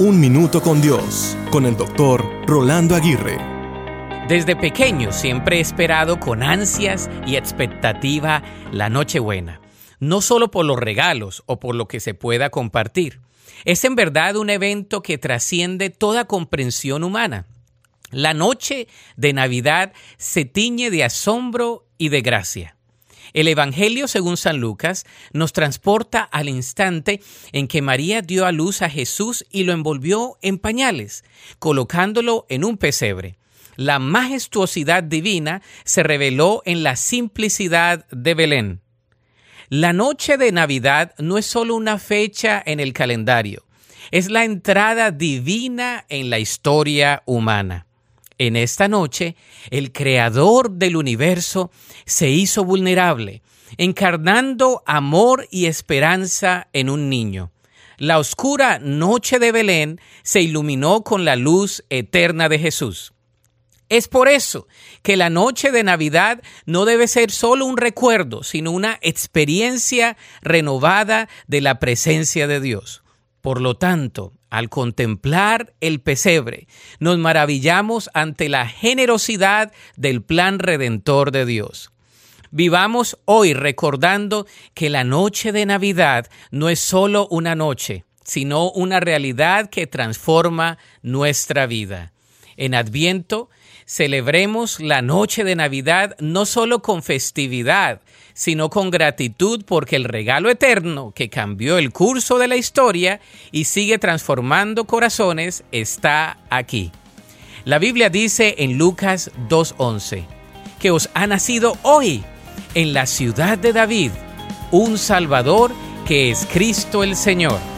Un Minuto con Dios, con el doctor Rolando Aguirre. Desde pequeño siempre he esperado con ansias y expectativa la Nochebuena, no solo por los regalos o por lo que se pueda compartir. Es en verdad un evento que trasciende toda comprensión humana. La noche de Navidad se tiñe de asombro y de gracia. El Evangelio, según San Lucas, nos transporta al instante en que María dio a luz a Jesús y lo envolvió en pañales, colocándolo en un pesebre. La majestuosidad divina se reveló en la simplicidad de Belén. La noche de Navidad no es solo una fecha en el calendario, es la entrada divina en la historia humana. En esta noche, el creador del universo se hizo vulnerable, encarnando amor y esperanza en un niño. La oscura noche de Belén se iluminó con la luz eterna de Jesús. Es por eso que la noche de Navidad no debe ser solo un recuerdo, sino una experiencia renovada de la presencia de Dios. Por lo tanto, al contemplar el pesebre, nos maravillamos ante la generosidad del plan redentor de Dios. Vivamos hoy recordando que la noche de Navidad no es solo una noche, sino una realidad que transforma nuestra vida. En Adviento celebremos la noche de Navidad no solo con festividad, sino con gratitud porque el regalo eterno que cambió el curso de la historia y sigue transformando corazones está aquí. La Biblia dice en Lucas 2.11 que os ha nacido hoy en la ciudad de David un Salvador que es Cristo el Señor.